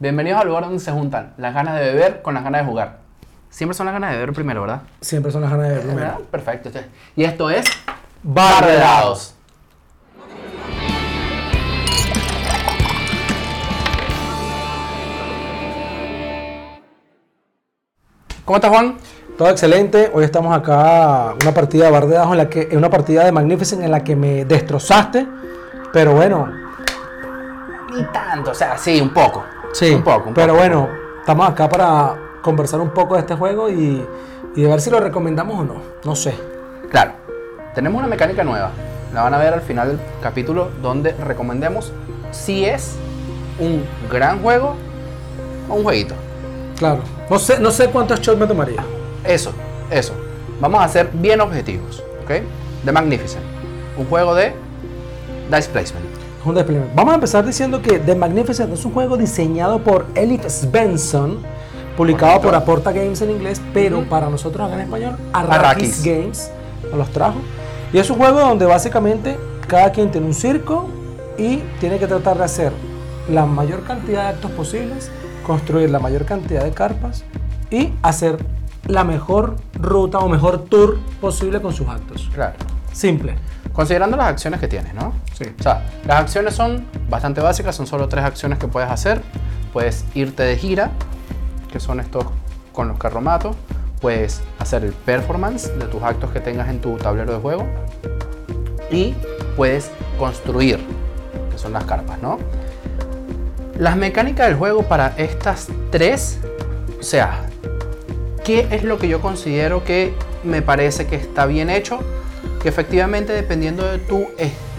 Bienvenidos al lugar donde se juntan las ganas de beber con las ganas de jugar. Siempre son las ganas de beber primero, ¿verdad? Siempre son las ganas de ver primero. ¿Verdad? Perfecto. Y esto es Bar de dados. ¿Cómo estás, Juan? Todo excelente. Hoy estamos acá una partida de bar de dados en la que en una partida de Magnificent en la que me destrozaste, pero bueno, Ni tanto, o sea, sí, un poco. Sí, Un poco, un pero poco. bueno, estamos acá para conversar un poco de este juego y, y de ver si lo recomendamos o no. No sé. Claro, tenemos una mecánica nueva. La van a ver al final del capítulo donde recomendemos si es un gran juego o un jueguito. Claro. No sé, no sé cuántos shots me tomaría. Eso, eso. Vamos a ser bien objetivos, ¿ok? The Magnificent. Un juego de Dice Placement. Vamos a empezar diciendo que The Magnificent es un juego diseñado por Elif Svensson, publicado por Aporta Games en inglés, pero para nosotros acá en español, Arrakis, Arrakis. Games nos los trajo. Y es un juego donde básicamente cada quien tiene un circo y tiene que tratar de hacer la mayor cantidad de actos posibles, construir la mayor cantidad de carpas y hacer la mejor ruta o mejor tour posible con sus actos. Claro. Simple. Considerando las acciones que tienes, ¿no? Sí. O sea, las acciones son bastante básicas, son solo tres acciones que puedes hacer. Puedes irte de gira, que son estos con los carromatos. Puedes hacer el performance de tus actos que tengas en tu tablero de juego. Y puedes construir, que son las carpas, ¿no? Las mecánicas del juego para estas tres, o sea, ¿qué es lo que yo considero que me parece que está bien hecho? Que efectivamente dependiendo de tu,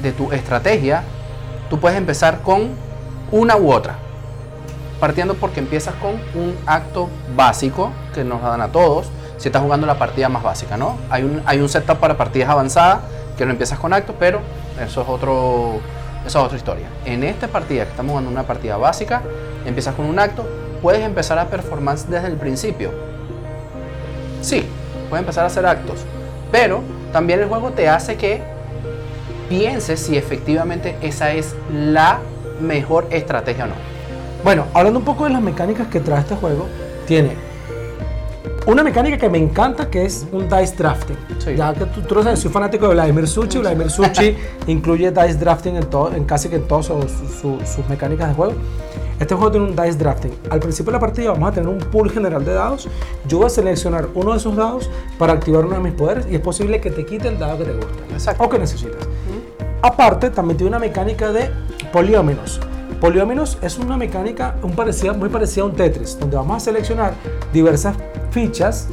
de tu estrategia, tú puedes empezar con una u otra. Partiendo porque empiezas con un acto básico que nos dan a todos. Si estás jugando la partida más básica, ¿no? Hay un, hay un setup para partidas avanzadas que no empiezas con actos, pero eso es otro, eso es otra historia. En esta partida que estamos jugando una partida básica, empiezas con un acto, puedes empezar a performance desde el principio. Sí, puedes empezar a hacer actos, pero también el juego te hace que pienses si efectivamente esa es la mejor estrategia o no. Bueno, hablando un poco de las mecánicas que trae este juego, tiene una mecánica que me encanta que es un dice drafting. Sí. Ya que tú, tú lo sabes, soy fanático de Vladimir Suchi. Vladimir Suchi incluye dice drafting en, todo, en casi que en todas sus mecánicas de juego. Este juego tiene un dice drafting. Al principio de la partida vamos a tener un pool general de dados. Yo voy a seleccionar uno de esos dados para activar uno de mis poderes y es posible que te quite el dado que te gusta Exacto. o que necesitas. Aparte, también tiene una mecánica de poliómenos. Poliómenos es una mecánica un parecida, muy parecida a un Tetris, donde vamos a seleccionar diversas fichas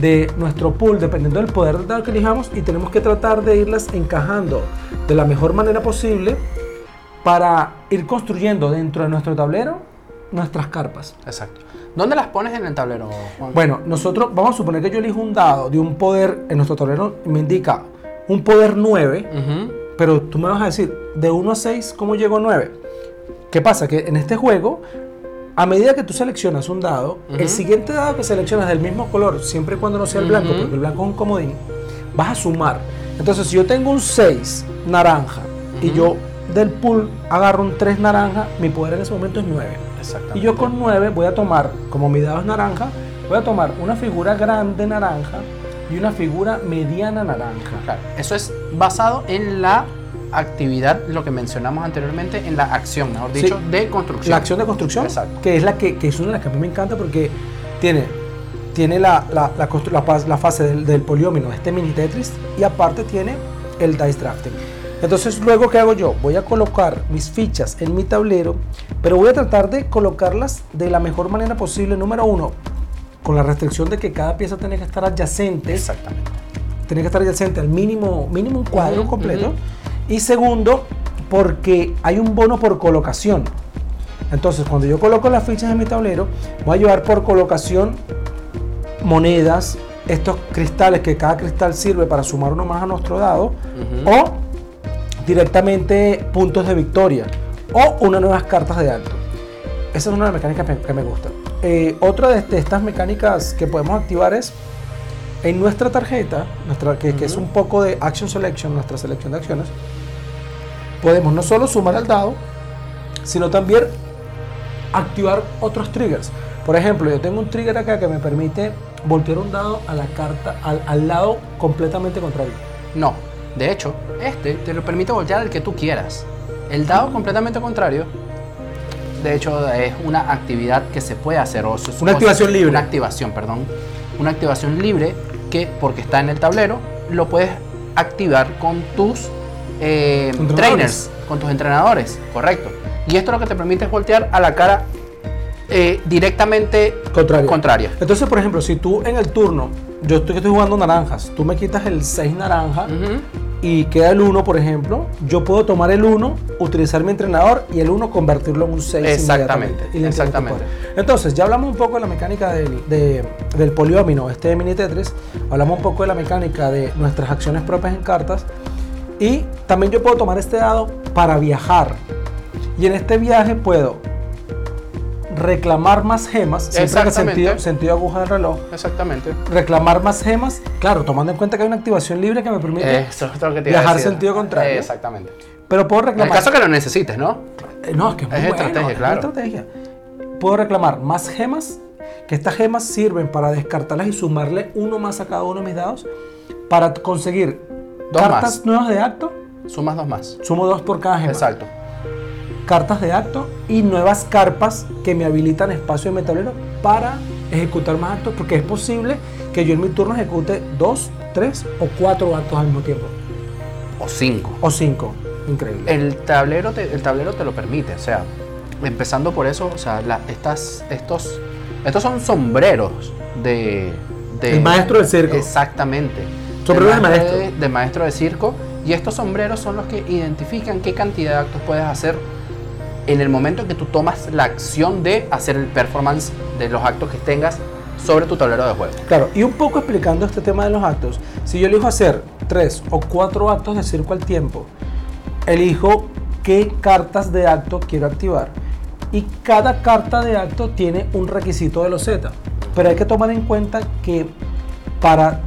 de nuestro pool dependiendo del poder del dado que elijamos y tenemos que tratar de irlas encajando de la mejor manera posible para ir construyendo dentro de nuestro tablero nuestras carpas. Exacto. ¿Dónde las pones en el tablero, Juan? Bueno, nosotros vamos a suponer que yo elijo un dado de un poder en nuestro tablero y me indica un poder 9 Ujú. pero tú me vas a decir, de 1 a 6, ¿cómo llego a 9? ¿Qué pasa? Que en este juego, a medida que tú seleccionas un dado, el siguiente dado que seleccionas del mismo color, siempre y cuando no sea el blanco, porque el blanco es un comodín, vas a sumar. Entonces, si yo tengo un 6 naranja y yo del pool agarro un 3 naranja, mi poder en ese momento es 9. Exactamente. Y yo con 9 voy a tomar, como mi dado es naranja, voy a tomar una figura grande naranja y una figura mediana naranja. Claro, eso es basado en la actividad, lo que mencionamos anteriormente, en la acción, mejor Sí. dicho, de construcción. La acción de construcción, Exacto. que es la que, que es una de las que a mí me encanta porque tiene, tiene la, la, la fase del, del poliómino, este mini Tetris, y aparte tiene el dice drafting. Entonces, luego, ¿qué hago yo? Voy a colocar mis fichas en mi tablero, pero voy a tratar de colocarlas de la mejor manera posible. Número uno, con la restricción de que cada pieza tiene que estar adyacente Exactamente. tiene que estar adyacente al mínimo, mínimo un cuadro completo. Y segundo, porque hay un bono por colocación. Entonces, cuando yo coloco las fichas en mi tablero, voy a llevar por colocación monedas, estos cristales, que cada cristal sirve para sumar uno más a nuestro dado, o directamente puntos de victoria, o unas nuevas cartas de alto. Esa es una de las mecánicas que me- gusta. Eh, otra de, de estas mecánicas que podemos activar es en nuestra tarjeta, nuestra, que, que es un poco de Action Selection, nuestra selección de acciones, podemos no solo sumar al dado, sino también activar otros triggers. Por ejemplo, yo tengo un trigger acá que me permite voltear un dado a la carta, al, al lado completamente contrario. No, de hecho, este te lo permite voltear al que tú quieras. El dado completamente contrario, de hecho, es una actividad que se puede hacer. O, se- Una activación libre. Una activación, perdón. Una activación libre que, porque está en el tablero, lo puedes activar con tus eh, trainers, con tus entrenadores, correcto. Y esto lo que te permite es voltear a la cara eh, directamente contraria. Entonces, por ejemplo, si tú en el turno, yo estoy, estoy jugando naranjas, tú me quitas el 6 naranja y queda el 1, por ejemplo, yo puedo tomar el 1, utilizar mi entrenador y el 1 convertirlo en un 6 Exactamente. Y exactamente. Entonces, ya hablamos un poco de la mecánica del, de- del poliomino, este de mini Tetris, hablamos un poco de la mecánica de nuestras acciones propias en cartas y también yo puedo tomar este dado para viajar. Y en este viaje puedo reclamar más gemas, siempre sentido, sentido aguja del reloj, Exactamente. reclamar más gemas, claro, tomando en cuenta que hay una activación libre que me permite Eso es lo que te iba a Viajar decir. sentido contrario. Exactamente. Pero puedo En el reclamar. caso que lo necesites, ¿no? Eh, No, es que es muy Es bueno, estrategia, es claro. estrategia. Puedo reclamar más gemas, que estas gemas sirven para descartarlas y sumarle uno más a cada uno de mis dados para conseguir Dos cartas más. nuevas de acto. Sumas dos más. Sumo dos por cada gema. Exacto. Cartas de acto y nuevas carpas que me habilitan espacio en mi tablero para ejecutar más actos, porque es posible que yo en mi turno ejecute dos, tres o cuatro actos al mismo tiempo. O cinco. O cinco. Increíble. El tablero te, el tablero te lo permite, o sea, empezando por eso, o sea, la- estas, estos, estos son sombreros de, de- El maestro del circo. Exactamente. Sombreros de maestro maestro. De, de maestro de circo. Y estos sombreros son los que identifican qué cantidad de actos puedes hacer en el momento en que tú tomas la acción de hacer el performance de los actos que tengas sobre tu tablero de juego. Claro, y un poco explicando este tema de los actos, si yo elijo hacer tres o cuatro actos de circo al tiempo, elijo qué cartas de acto quiero activar y cada carta de acto tiene un requisito de los Z. Pero hay que tomar en cuenta que para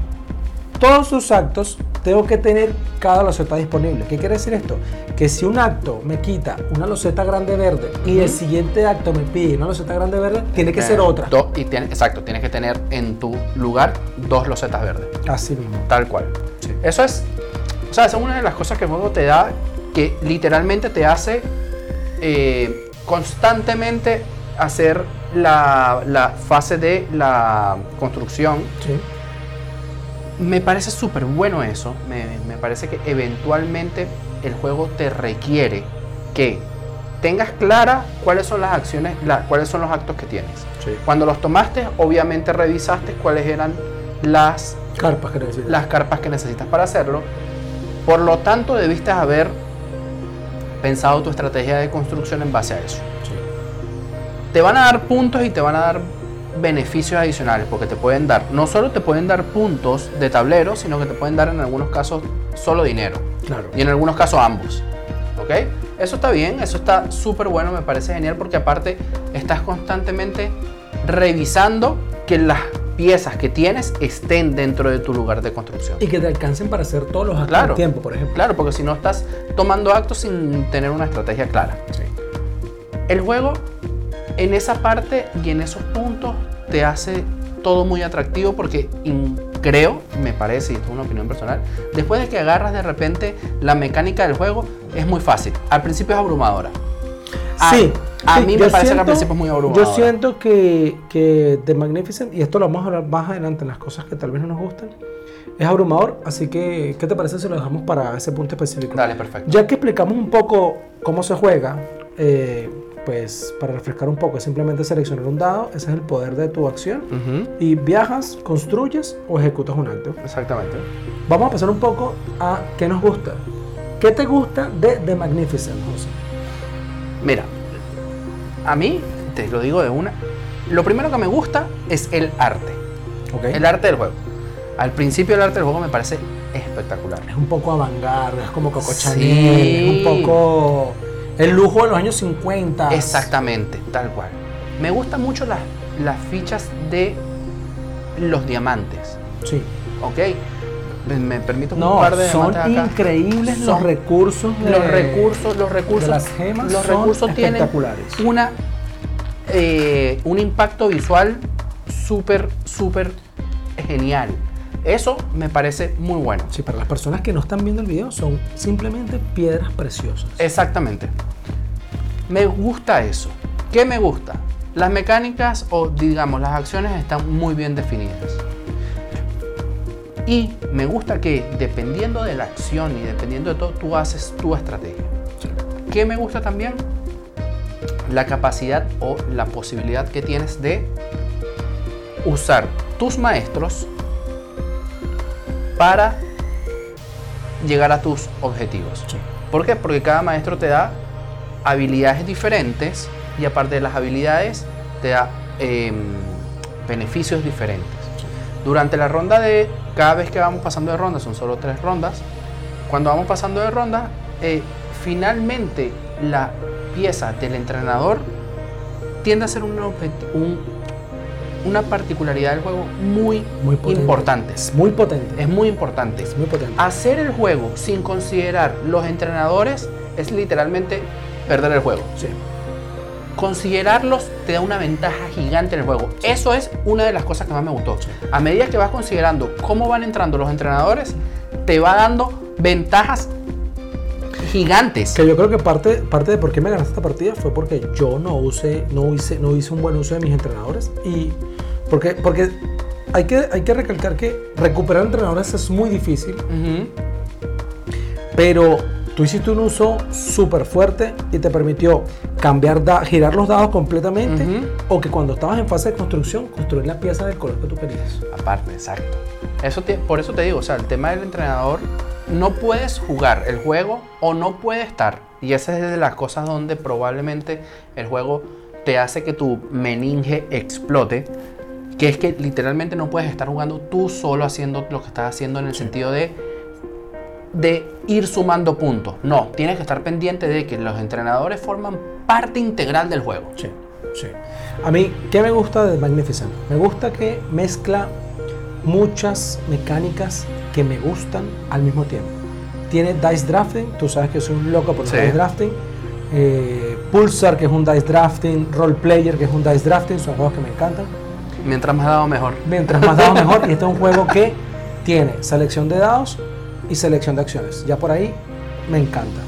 todos sus actos tengo que tener cada loseta disponible. ¿Qué quiere decir esto? Que si un acto me quita una loseta grande verde y el siguiente acto me pide una loseta grande verde, tiene que ser otra. Do- y tiene, exacto, tienes que tener en tu lugar dos losetas verdes. Así mismo. Tal cual. Eso es, o sea, esa es una de las cosas que el juego te da que literalmente te hace eh, constantemente hacer la, la fase de la construcción. Sí. Me parece súper bueno eso. Me, me parece que eventualmente el juego te requiere que tengas clara cuáles son las acciones, la- cuáles son los actos que tienes. Sí. Cuando los tomaste, obviamente revisaste cuáles eran las Carpas, quiero decir. las carpas que necesitas para hacerlo. Por lo tanto, debiste haber pensado tu estrategia de construcción en base a eso. Sí. Te van a dar puntos y te van a dar beneficios adicionales, porque te pueden dar, no solo te pueden dar puntos de tablero, sino que te pueden dar en algunos casos solo dinero. Claro. Y en algunos casos ambos. ¿Ok? Eso está bien, eso está súper bueno, me parece genial porque aparte estás constantemente revisando que las piezas que tienes estén dentro de tu lugar de construcción. Y que te alcancen para hacer todos los actos Claro. al tiempo, por ejemplo. Claro, porque si no estás tomando actos sin tener una estrategia clara. El juego en esa parte y en esos puntos te hace todo muy atractivo porque creo, me parece, y esto es una opinión personal, después de que agarras de repente la mecánica del juego, es muy fácil. Al principio es abrumadora. A- Sí. A mí me parece que al principio es muy abrumadora. Yo siento que, que The Magnificent, y esto lo vamos a hablar más adelante en las cosas que tal vez no nos gustan, es abrumador, así que, ¿qué te parece si lo dejamos para ese punto específico? Dale, perfecto. Ya que explicamos un poco cómo se juega, eh, pues para refrescar un poco, es simplemente seleccionar un dado, ese es el poder de tu acción, y viajas, construyes o ejecutas un acto. Exactamente. Vamos a pasar un poco a qué nos gusta. ¿Qué te gusta de The Magnificent, José? Mira, a mí, te lo digo de una, lo primero que me gusta es el arte. ¿Ok? El arte del juego. Al principio el arte del juego me parece espectacular. Es un poco avant-garde, es como Coco Sí. Chanel, es un poco el lujo de los años 50. Exactamente, tal cual. Me gustan mucho las, las fichas de los diamantes, Sí. ¿ok? Me, permito un par de son acá. increíbles los recursos. de- Los recursos, los recursos, las gemas los son recursos tienen una eh, un impacto visual súper, súper genial. Eso me parece muy bueno. Sí, para las personas que no están viendo el video son simplemente piedras preciosas. Exactamente. Me gusta eso. ¿Qué me gusta? Las mecánicas o digamos las acciones están muy bien definidas. Y me gusta que dependiendo de la acción y dependiendo de todo, tú haces tu estrategia. ¿Qué me gusta también? La capacidad o la posibilidad que tienes de usar tus maestros para llegar a tus objetivos. ¿Por qué? Porque cada maestro te da habilidades diferentes y aparte de las habilidades te da em, beneficios diferentes. Durante la ronda de, cada vez que vamos pasando de ronda, son solo tres rondas, cuando vamos pasando de ronda, eh, finalmente la pieza del entrenador tiende a ser un, un una particularidad del juego muy, Muy potente. importante. Es muy potente. Es muy importante. Es muy potente. Hacer el juego sin considerar los entrenadores es literalmente perder el juego. Sí. Considerarlos te da una ventaja gigante en el juego. Eso es una de las cosas que más me gustó. A medida que vas considerando cómo van entrando los entrenadores, te va dando ventajas gigantes. Que yo creo que parte, parte de por qué me ganaste esta partida fue porque yo no usé, no hice, no hice un buen uso de mis entrenadores. Y porque, porque hay, que, hay que recalcar que recuperar entrenadores es muy difícil, pero tú hiciste un uso súper fuerte y te permitió cambiar, da- girar los dados completamente Ujú. o que cuando estabas en fase de construcción, construir la pieza del color que tú querías. Aparte, exacto. Eso te- por eso te digo, o sea, el tema del entrenador, no puedes jugar el juego o no puede estar. Y esa es de las cosas donde probablemente el juego te hace que tu meninge explote. Que es que literalmente no puedes estar jugando tú solo haciendo lo que estás haciendo en el sentido de, de ir sumando puntos. No, tienes que estar pendiente de que los entrenadores forman parte integral del juego. Sí, sí. A mí, ¿qué me gusta de Magnificent? Me gusta que mezcla muchas mecánicas que me gustan al mismo tiempo. Tiene dice drafting, tú sabes que soy un loco por Sí. dice drafting. Eh, Pulsar, que es un dice drafting. Role Player, que es un dice drafting. Son juegos que me encantan. Mientras más dado, mejor. Mientras más dados, mejor. Y este es un juego que tiene selección de dados y selección de acciones. Ya por ahí me encanta.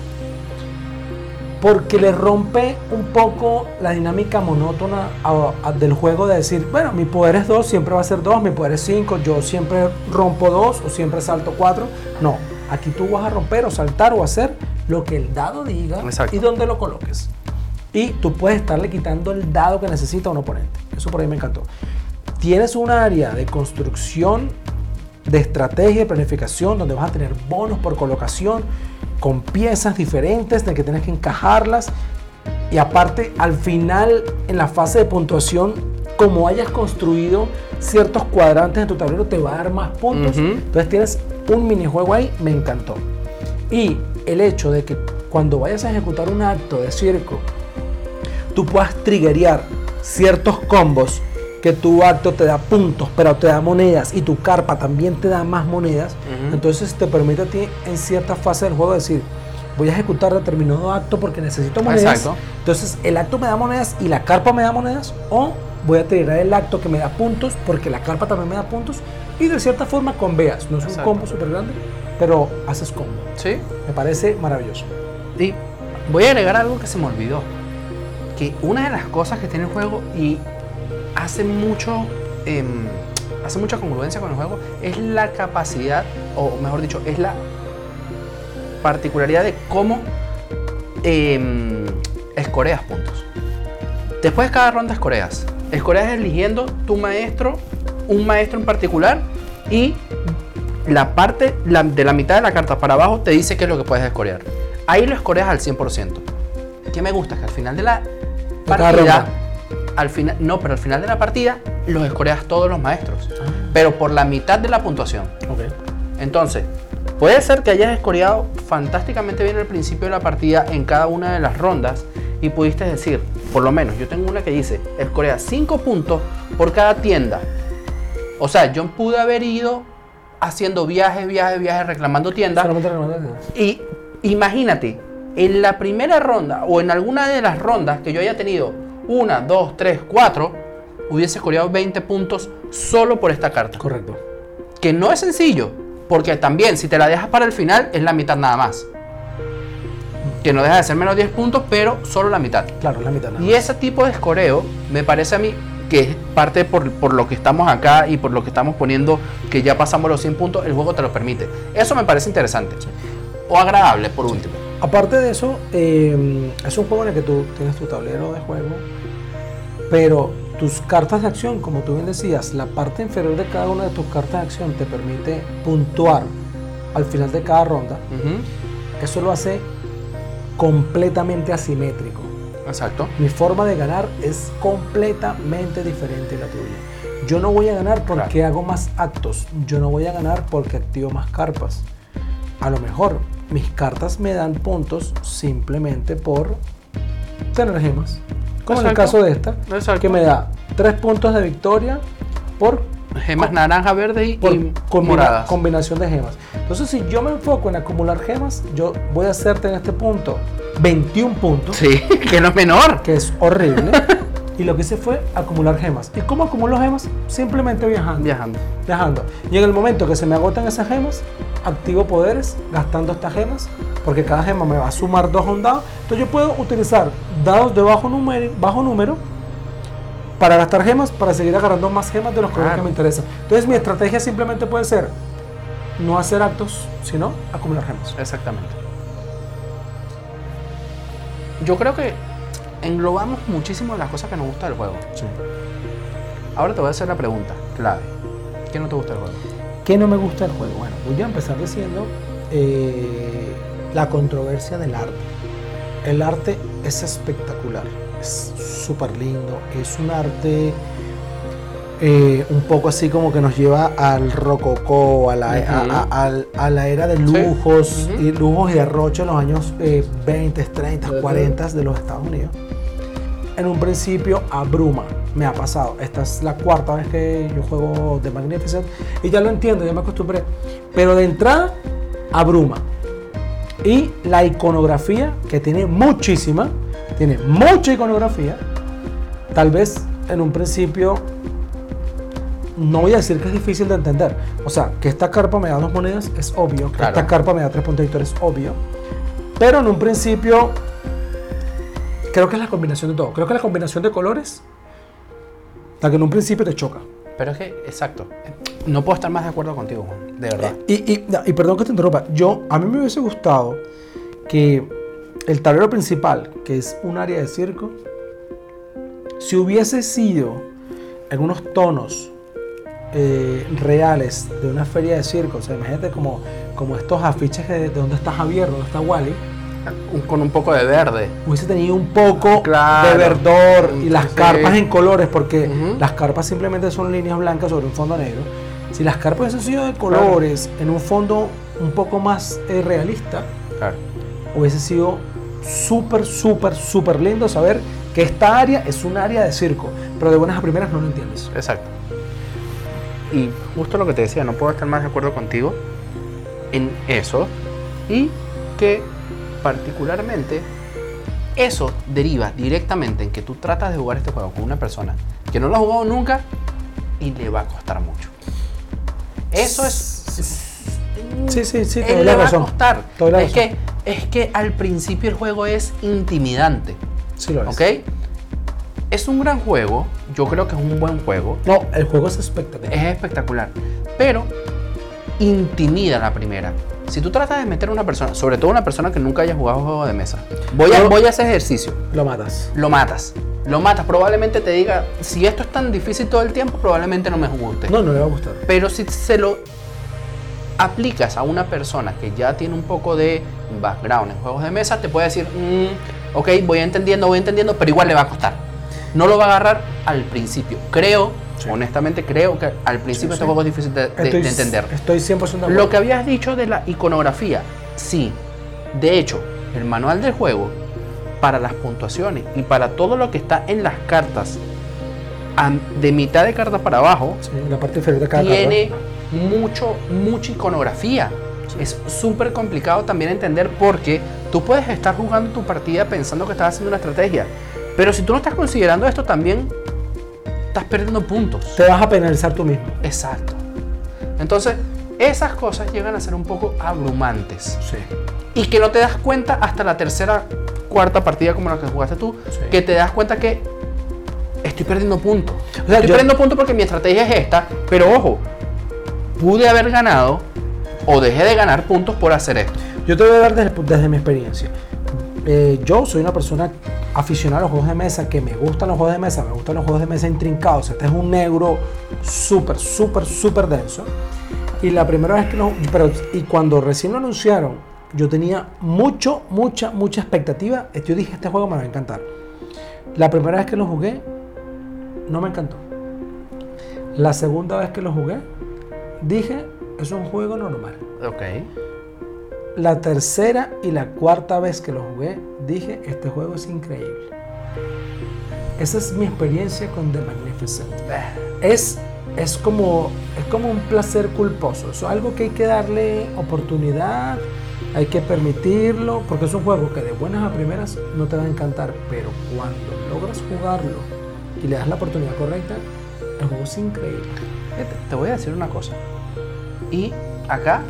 Porque le rompe un poco la dinámica monótona a- a- del juego de decir, bueno, mi poder es 2, siempre va a ser 2, mi poder es 5, yo siempre rompo 2 o siempre salto 4. No, aquí tú vas a romper o saltar o hacer lo que el dado diga Exacto. y donde lo coloques. Y tú puedes estarle quitando el dado que necesita un oponente. Eso por ahí me encantó. Tienes un área de construcción, de estrategia y planificación, donde vas a tener bonos por colocación, con piezas diferentes, de que tienes que encajarlas. Y aparte, al final, en la fase de puntuación, como hayas construido ciertos cuadrantes en tu tablero, te va a dar más puntos. Entonces tienes un minijuego ahí, me encantó. Y el hecho de que cuando vayas a ejecutar un acto de circo, tú puedas triggerear ciertos combos que tu acto te da puntos, pero te da monedas y tu carpa también te da más monedas. Entonces te permite a ti en cierta fase del juego decir, voy a ejecutar determinado acto porque necesito monedas. Exacto. Entonces el acto me da monedas y la carpa me da monedas o voy a triggerar el acto que me da puntos porque la carpa también me da puntos y de cierta forma conveas. No es un combo súper grande, pero haces combo. ¿Sí? Me parece maravilloso. Y voy a agregar algo que se me olvidó. Que una de las cosas que tiene el juego y hace mucho. em, hace mucha congruencia con el juego es la capacidad, o mejor dicho, es la particularidad de cómo em, escoreas puntos. Después de cada ronda escoreas. Escoreas eligiendo tu maestro, un maestro en particular, y la parte la- de la mitad de la carta para abajo te dice qué es lo que puedes escorear. Ahí lo escoreas al 100%. ¿Qué me gusta? Que al final de la partida. Al final, no, pero al final de la partida los escoreas todos los maestros, Ah. pero por la mitad de la puntuación. Ok. Entonces, puede ser que hayas escoreado fantásticamente bien al principio de la partida en cada una de las rondas y pudiste decir, por lo menos, yo tengo una que dice, escorea 5 puntos por cada tienda. O sea, yo pude haber ido haciendo viajes, viajes, viajes, reclamando tiendas. Solamente recomendar- Y imagínate, en la primera ronda o en alguna de las rondas que yo haya tenido una, dos, tres, cuatro, hubieses coreado 20 puntos solo por esta carta. Correcto. Que no es sencillo, porque también si te la dejas para el final es la mitad nada más. Que no deja de ser menos 10 puntos, pero solo la mitad. Claro, la mitad. nada Y ese tipo de escoreo me parece a mí que es parte por, por lo que estamos acá y por lo que estamos poniendo, que ya pasamos los 100 puntos, el juego te lo permite. Eso me parece interesante. O agradable, por último. Aparte de eso, eh, es un juego en el que tú tienes tu tablero de juego, pero tus cartas de acción, como tú bien decías, la parte inferior de cada una de tus cartas de acción te permite puntuar al final de cada ronda. Eso lo hace completamente asimétrico. Exacto. Mi forma de ganar es completamente diferente a la tuya. Yo no voy a ganar porque Claro. hago más actos. Yo no voy a ganar porque activo más carpas. A lo mejor mis cartas me dan puntos simplemente por tener gemas. Como en el caso de esta, Exacto. que me da 3 puntos de victoria por Gemas naranja, verde y, por y combina- moradas. combinación de gemas. Entonces, si yo me enfoco en acumular gemas, yo voy a hacerte en este punto 21 puntos, Sí, que no es menor. que es horrible. y lo que hice fue acumular gemas. ¿Y cómo acumulo gemas? Simplemente viajando. Viajando. Viajando. Y en el momento que se me agotan esas gemas, activo poderes gastando estas gemas, porque cada gema me va a sumar dos a un dado. Entonces yo puedo utilizar dados de bajo número, bajo número para gastar gemas, para seguir agarrando más gemas de los colores Claro. que me interesan. Entonces mi estrategia simplemente puede ser no hacer actos, sino acumular gemas. Exactamente. Yo creo que englobamos muchísimo de las cosas que nos gusta del juego. Ahora te voy a hacer la pregunta clave. ¿Qué no te gusta del juego? ¿Qué no me gusta del juego? Bueno, voy a empezar diciendo eh, la controversia del arte. El arte es espectacular, es súper lindo, es un arte eh, un poco así como que nos lleva al rococó, a la, a- la era de lujos, y lujos y derroche en los años eh, 20, 30, Ujú. 40 de los Estados Unidos. En un principio abruma, me ha pasado. Esta es la cuarta vez que yo juego The Magnificent y ya lo entiendo, ya me acostumbré. Pero de entrada, abruma. Y la iconografía, que tiene muchísima, tiene mucha iconografía, tal vez en un principio no voy a decir que es difícil de entender. O sea, que esta carpa me da dos monedas es obvio, que Claro. esta carpa me da tres puntos de victoria es obvio. Pero en un principio, creo que es la combinación de todo. Creo que la combinación de colores, la que en un principio te choca. Pero es que, exacto. No puedo estar más de acuerdo contigo, Juan. De verdad. Y, y- no, y perdón que te interrumpa, yo, a mí me hubiese gustado que el tablero principal, que es un área de circo, si hubiese sido en unos tonos eh, reales de una feria de circo, o sea, imagínate como, como estos afiches de, de donde está Javier, donde está Wally, Un- con un poco de verde. hubiese tenido un poco Claro. de verdor y las carpas en colores, porque Ujú. las carpas simplemente son líneas blancas sobre un fondo negro. Si las carpas hubiesen sido de colores en un fondo un poco más eh, realista, Claro. hubiese sido súper, súper, súper lindo saber que esta área es un área de circo, pero de buenas a primeras no lo entiendes. Exacto. Y justo lo que te decía, no puedo estar más de acuerdo contigo en eso. Y que particularmente eso deriva directamente en que tú tratas de jugar este juego con una persona que no lo ha jugado nunca y le va a costar mucho. Eso es... Sí, sí, sí, te doy le la va razón. a costar. Te doy la Es razón. que, es que al principio el juego es intimidante. Sí lo es. ¿Ok? Es un gran juego. Yo creo que es un buen juego. No, el juego es espectacular. Es espectacular. Pero intimida la primera. Si tú tratas de meter a una persona, sobre todo una persona que nunca haya jugado juego de mesa, voy a, voy a hacer ejercicio. Lo matas. Lo matas. Lo matas. Probablemente te diga, si esto es tan difícil todo el tiempo, probablemente no me guste. No, no le va a gustar. Pero si se lo aplicas a una persona que ya tiene un poco de background en juegos de mesa, te puede decir, "Mm, ok, voy entendiendo, voy entendiendo, pero igual le va a costar. No lo va a agarrar al principio. Creo, Sí. honestamente, creo que al principio Sí, este sí. juego es difícil de, de- Estoy, de entender. Estoy 100% de acuerdo. Lo que habías dicho de la iconografía, sí. De hecho, el manual del juego, para las puntuaciones y para todo lo que está en las cartas, de mitad de carta para abajo, Sí, la parte inferior de cada tiene mucho, mucha iconografía. Es súper complicado también entender porque tú puedes estar jugando tu partida pensando que estás haciendo una estrategia, Pero si tú no estás considerando esto, también estás perdiendo puntos. Te vas a penalizar tú mismo. Exacto. Entonces, esas cosas llegan a ser un poco abrumantes. Sí. Y que no te das cuenta hasta la tercera, cuarta partida como la que jugaste tú, Sí. que te das cuenta que estoy perdiendo puntos. O sea, estoy yo- perdiendo puntos porque mi estrategia es esta, pero ojo, pude haber ganado o dejé de ganar puntos por hacer esto. Yo te voy a dar desde, desde mi experiencia. Eh, yo soy una persona aficionada a los juegos de mesa, que me gustan los juegos de mesa, me gustan los juegos de mesa intrincados. Este es un negro súper, súper, súper denso. Y la primera vez que lo... Pero, y cuando recién lo anunciaron, yo tenía mucho, mucha, mucha expectativa. Yo dije, este juego me va a encantar. La primera vez que lo jugué, no me encantó. La segunda vez que lo jugué, dije, es un juego normal. Ok. La tercera y la cuarta vez que lo jugué, dije, este juego es increíble. Esa es mi experiencia con The Magnificent. Es, es, como, es como un placer culposo. Es algo que hay que darle oportunidad, hay que permitirlo, porque es un juego que de buenas a primeras no te va a encantar, pero cuando logras jugarlo y le das la oportunidad correcta, el juego es increíble. Te voy a decir una cosa. Y acá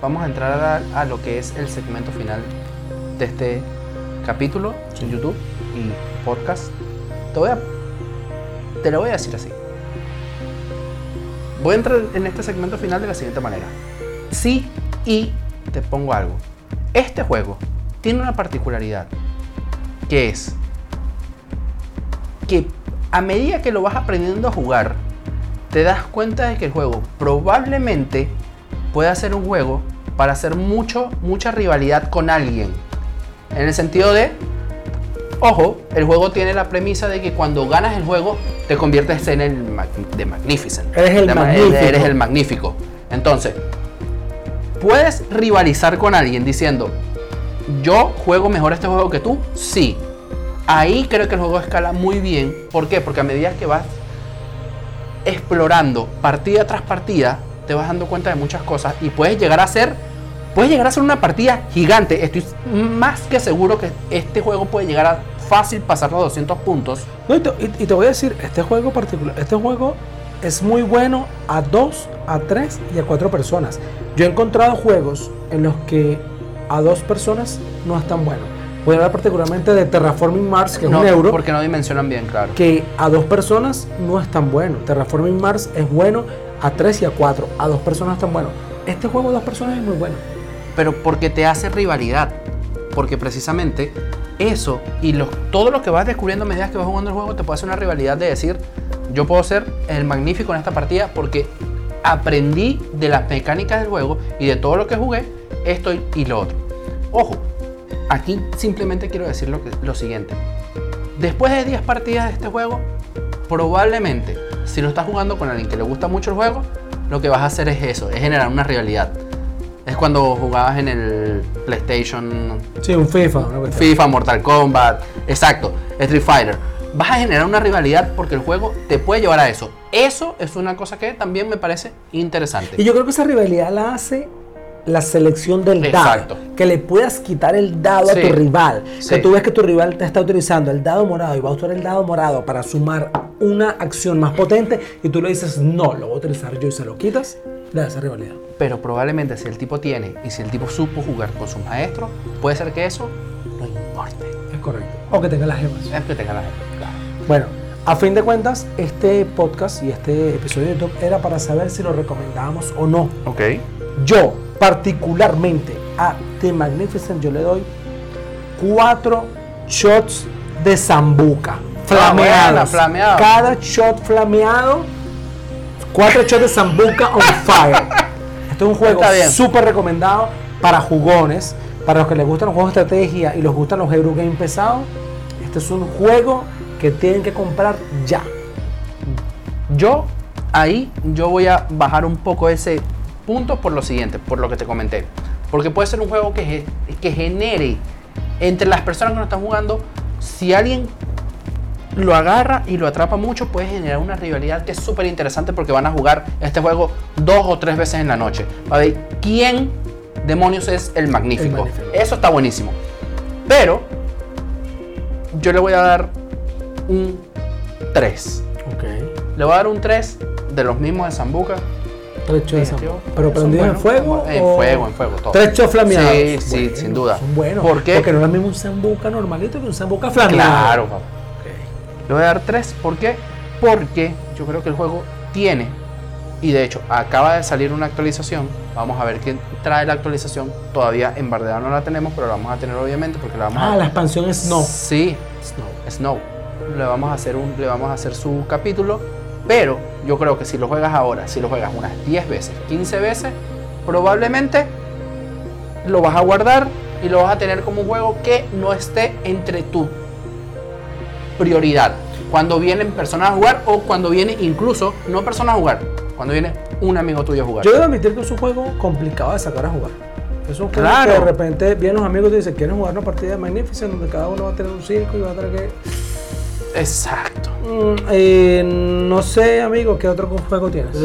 vamos a entrar a, a lo que es el segmento final de este capítulo en YouTube y podcast. Te voy a. Te lo voy a decir así. Voy a entrar en este segmento final de la siguiente manera. Sí y te pongo algo. Este juego tiene una particularidad que es que a medida que lo vas aprendiendo a jugar, te das cuenta de que el juego probablemente pueda ser un juego para hacer mucho, mucha rivalidad con alguien. En el sentido de, ojo, el juego tiene la premisa de que cuando ganas el juego te conviertes en el mag- de Magnificent. Eres el De magnífico. Eres el magnífico. Entonces, puedes rivalizar con alguien diciendo, yo juego mejor este juego que tú. Sí. Ahí creo que el juego escala muy bien. ¿Por qué? Porque a medida que vas explorando partida tras partida, te vas dando cuenta de muchas cosas y puedes llegar a ser, puedes llegar a ser una partida gigante. Estoy más que seguro que este juego puede llegar a fácil pasar los 200 puntos. No, y, te, y- y te voy a decir, este juego particular, este juego es muy bueno a dos, a tres y a cuatro personas. Yo he encontrado juegos en los que a dos personas no es tan bueno. Voy a hablar particularmente de Terraforming Mars, que es No, un euro, Porque no dimensionan bien, claro. que a dos personas no es tan bueno. Terraforming Mars es bueno a tres y a cuatro. A dos personas es tan bueno. Este juego a dos personas es muy bueno. Pero porque te hace rivalidad. Porque precisamente eso y todo lo que vas descubriendo a medida que vas jugando el juego te puede hacer una rivalidad de decir, yo puedo ser el magnífico en esta partida porque aprendí de las mecánicas del juego y de todo lo que jugué, esto y- lo otro. Ojo, aquí simplemente quiero decir lo, lo siguiente. Después de 10 partidas de este juego, probablemente, si lo estás jugando con alguien que le gusta mucho el juego, lo que vas a hacer es eso, es generar una rivalidad. Es cuando jugabas en el PlayStation, Sí, un FIFA. FIFA, Mortal Kombat, exacto, Street Fighter. Vas a generar una rivalidad porque el juego te puede llevar a eso. Eso es una cosa que también me parece interesante. Y yo creo que esa rivalidad la hace la selección del Exacto. dado. Que le puedas quitar el dado Sí. a tu rival. Sí. Que tú ves que tu rival te está utilizando el dado morado y va a usar el dado morado para sumar una acción más potente y tú le dices, no, lo voy a utilizar yo y se lo quitas, rivalidad. Pero probablemente si el tipo tiene y si el tipo supo jugar con sus maestros, puede ser que eso no importe. Es correcto. O que tenga las gemas. Es que tenga la claro. Bueno, a fin de cuentas, este podcast y este episodio de YouTube era para saber si lo recomendábamos o no. Ok. Yo, particularmente a The Magnificent, yo le doy cuatro shots de zambuca. Flameados. Ah, buena, flameado. Cada shot flameado, cuatro shots de zambuca on fire. Este es un juego súper recomendado para jugones, para los que les gustan los juegos de estrategia y les gustan los Eurogame pesados. Este es un juego que tienen que comprar ya. Yo ahí yo voy a bajar un poco ese punto por lo siguiente, por lo que te comenté. Porque puede ser un juego que, que genere entre las personas que no están jugando, si alguien lo agarra y lo atrapa mucho, puede generar una rivalidad que es súper interesante porque van a jugar este juego dos o tres veces en la noche. A ver quién demonios es el magnífico. El magnífico. Eso está buenísimo. Pero yo le voy a dar un 3. Ok. Le voy a dar un 3 de los mismos de Zambuca. Tres chofs. Tío, Pero son prendidos en fuego. En o- fuego, en fuego, todo. Tres chofs flameados. Sí, sí, Bueno, sin duda. Son buenos. ¿Por qué? Porque no es lo mismo un sambuca normalito que un sambuca flameado. Claro, papá. Le voy a dar 3. ¿Por qué? Porque yo creo que el juego tiene, y de hecho acaba de salir una actualización. Vamos a ver quién trae la actualización. Todavía en Bardea no la tenemos, pero la vamos a tener obviamente porque la vamos Ah, a. la expansión es no. Sí, Snow. Snow. Le vamos a hacer un, le vamos a hacer su capítulo, pero yo creo que si lo juegas ahora, si lo juegas unas 10 veces, 15 veces, probablemente lo vas a guardar y lo vas a tener como un juego que no esté entre tu prioridad. Cuando vienen personas a jugar o cuando viene incluso no personas a jugar, cuando viene un amigo tuyo a jugar. Yo debo admitir que es un juego complicado de sacar a jugar. Es un juego Claro. que de repente vienen los amigos y dicen, ¿quieren jugar una partida de Magnificent donde cada uno va a tener un circo y va a tener que... Exacto. Mm, eh, no sé, amigo, ¿qué otro juego tienes?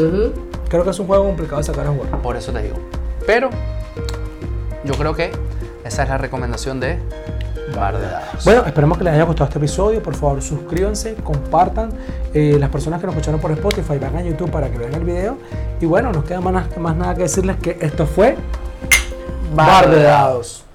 Creo que es un juego complicado de sacar a jugar. Por eso te digo. Pero yo creo que esa es la recomendación de Bar de Dados. Bueno, esperemos que les haya gustado este episodio. Por favor, suscríbanse, compartan. Eh, las personas que nos escucharon por Spotify van a YouTube para que vean el video. Y bueno, nos queda más, más nada que decirles que esto fue Bar de Dados.